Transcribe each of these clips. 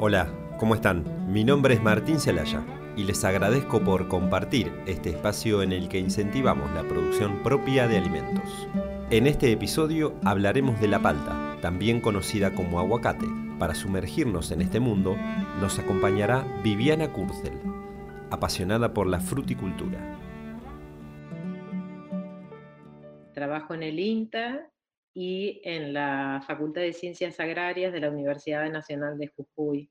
Hola, ¿cómo están? Mi nombre es Martín Celaya y les agradezco por compartir este espacio en el que incentivamos la producción propia de alimentos. En este episodio hablaremos de la palta, también conocida como aguacate. Para sumergirnos en este mundo nos acompañará Viviana Kurzel, apasionada por la fruticultura. Trabajo en el INTA y en la Facultad de Ciencias Agrarias de la Universidad Nacional de Jujuy.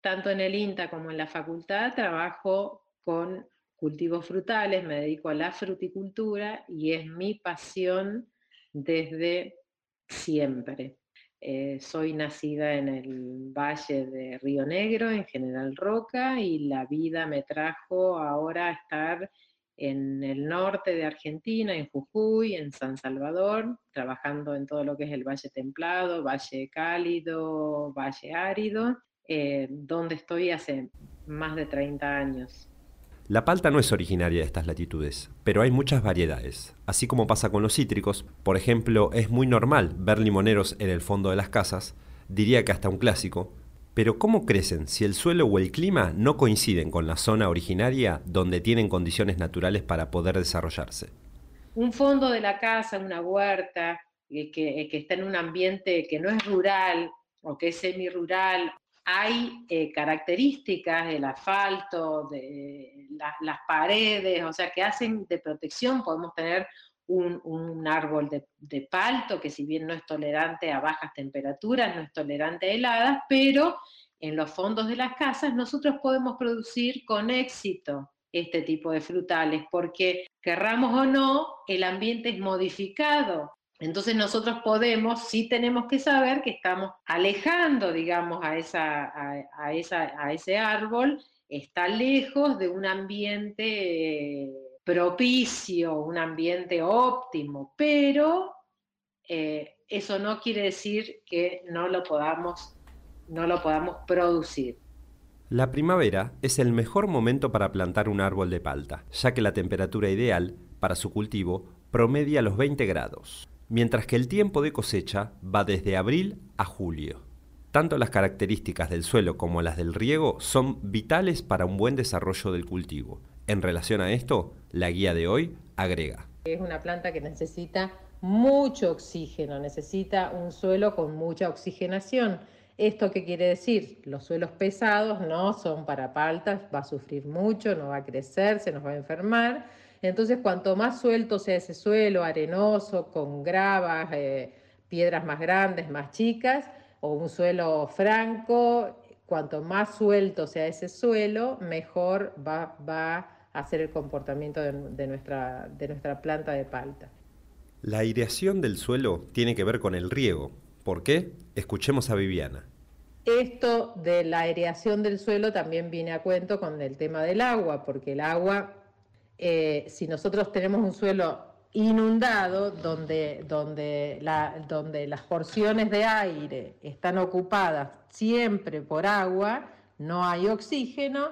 Tanto en el INTA como en la facultad trabajo con cultivos frutales, me dedico a la fruticultura y es mi pasión desde siempre. Eh, soy nacida en el valle de Río Negro, en General Roca, y la vida me trajo ahora a estar en el norte de Argentina, en Jujuy, en San Salvador, trabajando en todo lo que es el Valle Templado, Valle Cálido, Valle Árido, eh, donde estoy hace más de 30 años. La palta no es originaria de estas latitudes, pero hay muchas variedades. Así como pasa con los cítricos, por ejemplo, es muy normal ver limoneros en el fondo de las casas, diría que hasta un clásico, pero ¿cómo crecen si el suelo o el clima no coinciden con la zona originaria donde tienen condiciones naturales para poder desarrollarse? Un fondo de la casa, una huerta, eh, que, eh, que está en un ambiente que no es rural o que es semi-rural, hay eh, características del asfalto, de las paredes, o sea, que hacen de protección. Podemos tener un, árbol de, palto que si bien no es tolerante a bajas temperaturas, no es tolerante a heladas, pero en los fondos de las casas nosotros podemos producir con éxito este tipo de frutales, porque querramos o no, el ambiente es modificado. Entonces nosotros podemos, sí tenemos que saber que estamos alejando, digamos, a, esa, a, esa, a ese árbol, está lejos de un ambiente propicio, un ambiente óptimo, pero eh, eso no quiere decir que no lo podamos, no lo podamos producir. La primavera es el mejor momento para plantar un árbol de palta, ya que la temperatura ideal para su cultivo promedia los 20 grados, mientras que el tiempo de cosecha va desde abril a julio. Tanto las características del suelo como las del riego son vitales para un buen desarrollo del cultivo, en relación a esto, la guía de hoy agrega. Es una planta que necesita mucho oxígeno, necesita un suelo con mucha oxigenación. ¿Esto qué quiere decir? Los suelos pesados no son para paltas, va a sufrir mucho, no va a crecer, se nos va a enfermar. Entonces, cuanto más suelto sea ese suelo, arenoso, con gravas, eh, piedras más grandes, más chicas, o un suelo franco, cuanto más suelto sea ese suelo, mejor va, a ser el comportamiento de, nuestra, de nuestra planta de palta. La aireación del suelo tiene que ver con el riego. ¿Por qué? Escuchemos a Viviana. Esto de la aireación del suelo también viene a cuento con el tema del agua, porque el agua, eh, si nosotros tenemos un suelo inundado, donde, donde, donde las porciones de aire están ocupadas siempre por agua, no hay oxígeno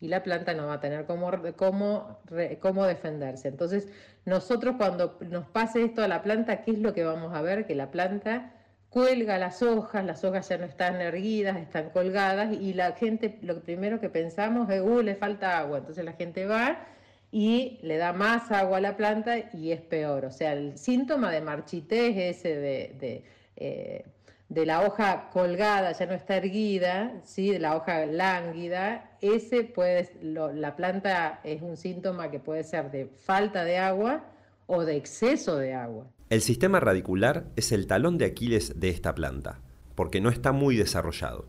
y la planta no va a tener cómo, cómo, cómo defenderse. Entonces, nosotros cuando nos pase esto a la planta, ¿qué es lo que vamos a ver? Que la planta cuelga las hojas, las hojas ya no están erguidas, están colgadas y la gente, lo primero que pensamos es, uh, le falta agua. Entonces la gente va y le da más agua a la planta y es peor. O sea, el síntoma de marchitez ese de, eh, de, la hoja colgada, ya no está erguida, ¿sí? de la hoja lánguida, ese puede, la planta es un síntoma que puede ser de falta de agua o de exceso de agua. El sistema radicular es el talón de Aquiles de esta planta, porque no está muy desarrollado.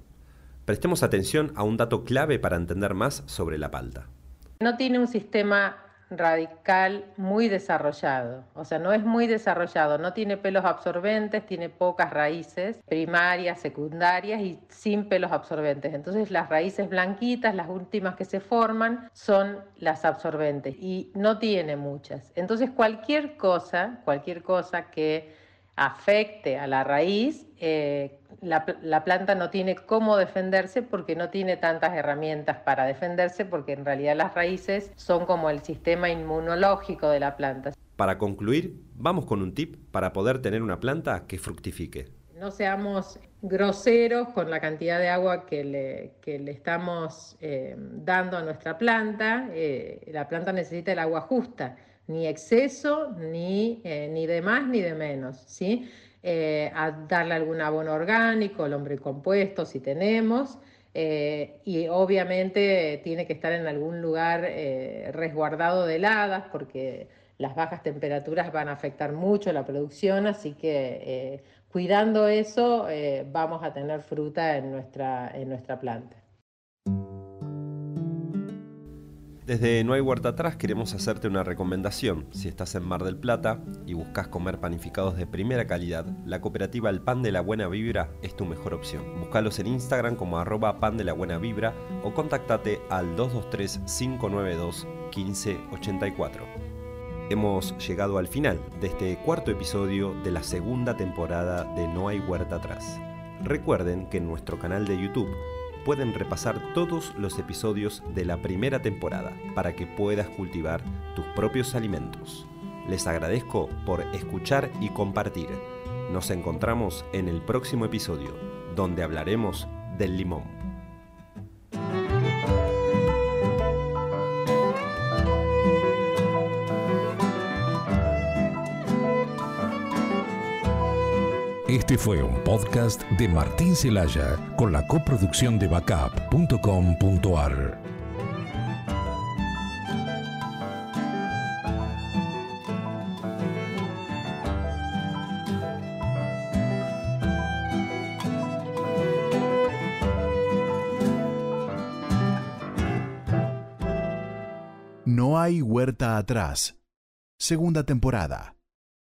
Prestemos atención a un dato clave para entender más sobre la palta no tiene un sistema radical muy desarrollado, o sea, no es muy desarrollado, no tiene pelos absorbentes, tiene pocas raíces primarias, secundarias y sin pelos absorbentes. Entonces las raíces blanquitas, las últimas que se forman, son las absorbentes y no tiene muchas. Entonces cualquier cosa, cualquier cosa que afecte a la raíz, eh, la, planta no tiene cómo defenderse porque no tiene tantas herramientas para defenderse porque en realidad las raíces son como el sistema inmunológico de la planta. Para concluir, vamos con un tip para poder tener una planta que fructifique. no seamos groseros con la cantidad de agua que le, le estamos eh, dando a nuestra planta. Eh, la planta necesita el agua justa, ni exceso, ni, eh, ni de más, ni de menos. ¿sí? a darle algún abono orgánico, el hombre compuesto si tenemos. y obviamente tiene que estar en algún lugar resguardado de heladas porque las bajas temperaturas van a afectar mucho la producción, así que cuidando eso eh, vamos a tener fruta en nuestra, en nuestra planta. Desde No hay huerta atrás queremos hacerte una recomendación. Si estás en Mar del Plata y buscas comer panificados de primera calidad, la cooperativa El Pan de la Buena Vibra es tu mejor opción. Búscalos en Instagram como arroba pan de la buena vibra o contactate al 223 592 1584 hemos llegado al final de este cuarto episodio de la segunda temporada de No hay huerta atrás. Recuerden que en nuestro canal de YouTube pueden repasar todos los episodios de la primera temporada para que puedas cultivar tus propios alimentos. Les agradezco por escuchar y compartir. Nos encontramos en el próximo episodio, donde hablaremos del limón. Este fue un podcast de Martín Celaya con la coproducción de backup.com.ar. No hay huerta atrás. Segunda temporada.